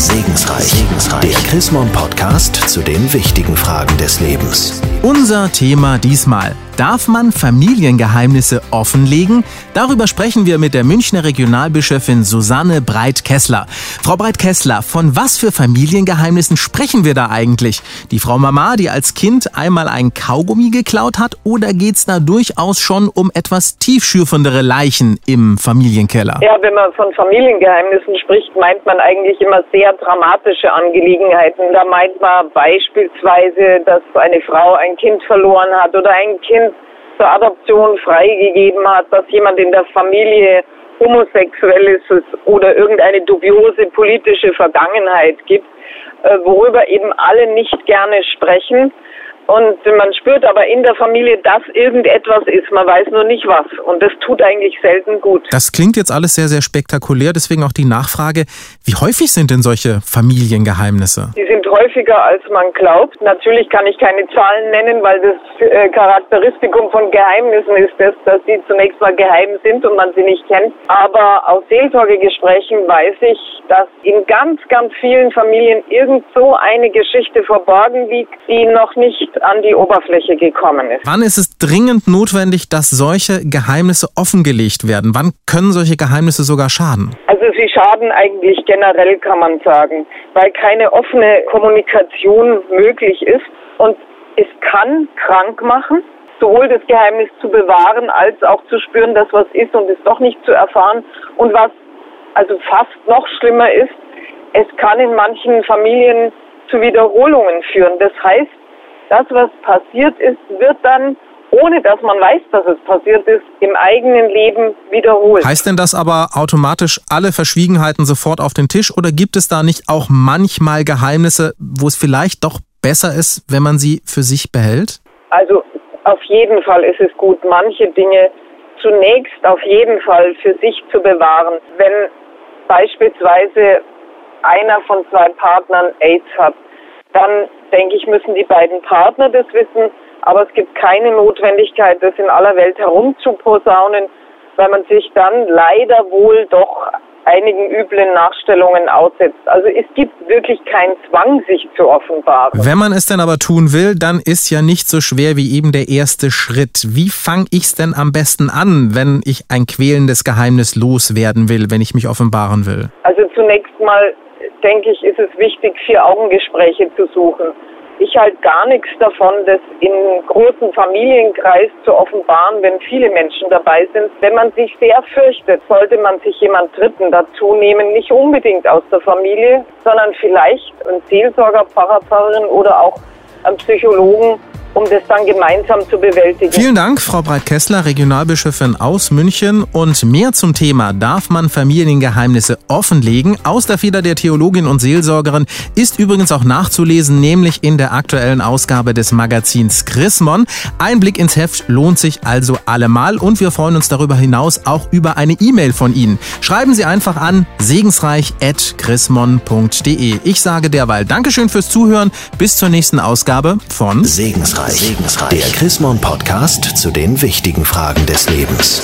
Segensreich. Segensreich. Der Chrismon Podcast zu den wichtigen Fragen des Lebens. Unser Thema diesmal. Darf man Familiengeheimnisse offenlegen? Darüber sprechen wir mit der Münchner Regionalbischöfin Susanne Breit-Kessler. Frau Breit-Kessler, von was für Familiengeheimnissen sprechen wir da eigentlich? Die Frau Mama, die als Kind einmal ein Kaugummi geklaut hat, oder geht's da durchaus schon um etwas tiefschürfendere Leichen im Familienkeller? Ja, wenn man von Familiengeheimnissen spricht, meint man eigentlich immer sehr dramatische Angelegenheiten. Da meint man beispielsweise, dass eine Frau ein Kind verloren hat oder ein Kind zur Adoption freigegeben hat, dass jemand in der Familie homosexuell ist oder irgendeine dubiose politische Vergangenheit gibt, äh, worüber eben alle nicht gerne sprechen. Und man spürt aber in der Familie, dass irgendetwas ist. Man weiß nur nicht was. Und das tut eigentlich selten gut. Das klingt jetzt alles sehr, sehr spektakulär. Deswegen auch die Nachfrage, wie häufig sind denn solche Familiengeheimnisse? Die sind häufiger, als man glaubt. Natürlich kann ich keine Zahlen nennen, weil das äh, Charakteristikum von Geheimnissen ist das, dass sie zunächst mal geheim sind und man sie nicht kennt. Aber aus Seelsorgegesprächen weiß ich, dass in ganz, ganz vielen Familien irgend so eine Geschichte verborgen liegt, die noch nicht an die Oberfläche gekommen ist. Wann ist es dringend notwendig, dass solche Geheimnisse offengelegt werden? Wann können solche Geheimnisse sogar schaden? Also sie schaden eigentlich generell, kann man sagen, weil keine offene Kommunikation möglich ist und es kann krank machen sowohl das Geheimnis zu bewahren, als auch zu spüren, dass was ist und es doch nicht zu erfahren. Und was also fast noch schlimmer ist, es kann in manchen Familien zu Wiederholungen führen. Das heißt, das, was passiert ist, wird dann, ohne dass man weiß, dass es passiert ist, im eigenen Leben wiederholt. Heißt denn das aber automatisch alle Verschwiegenheiten sofort auf den Tisch oder gibt es da nicht auch manchmal Geheimnisse, wo es vielleicht doch besser ist, wenn man sie für sich behält? Also auf jeden Fall ist es gut, manche Dinge zunächst auf jeden Fall für sich zu bewahren. Wenn beispielsweise einer von zwei Partnern AIDS hat, dann denke ich, müssen die beiden Partner das wissen. Aber es gibt keine Notwendigkeit, das in aller Welt herumzuposaunen, weil man sich dann leider wohl doch einigen üblen Nachstellungen aussetzt. Also es gibt wirklich keinen Zwang, sich zu offenbaren. Wenn man es denn aber tun will, dann ist ja nicht so schwer wie eben der erste Schritt. Wie fange ich es denn am besten an, wenn ich ein quälendes Geheimnis loswerden will, wenn ich mich offenbaren will? Also zunächst mal denke ich, ist es wichtig, Vier-Augen-Gespräche zu suchen. Ich halte gar nichts davon, das in großen Familienkreis zu offenbaren, wenn viele Menschen dabei sind. Wenn man sich sehr fürchtet, sollte man sich jemand Dritten dazu nehmen, nicht unbedingt aus der Familie, sondern vielleicht ein Seelsorger, Pfarrer, Pfarrerin oder auch einen Psychologen, um das dann gemeinsam zu bewältigen. Vielen Dank, Frau Breit-Kessler, Regionalbischöfin aus München. Und mehr zum Thema, darf man Familiengeheimnisse offenlegen? Aus der Feder der Theologin und Seelsorgerin ist übrigens auch nachzulesen, nämlich in der aktuellen Ausgabe des Magazins Chrismon. Ein Blick ins Heft lohnt sich also allemal und wir freuen uns darüber hinaus auch über eine E-Mail von Ihnen. Schreiben Sie einfach an segensreich.chrismon.de. Ich sage derweil Dankeschön fürs Zuhören. Bis zur nächsten Ausgabe von Segensreich. Segensreich. Der Chrismon Podcast zu den wichtigen Fragen des Lebens.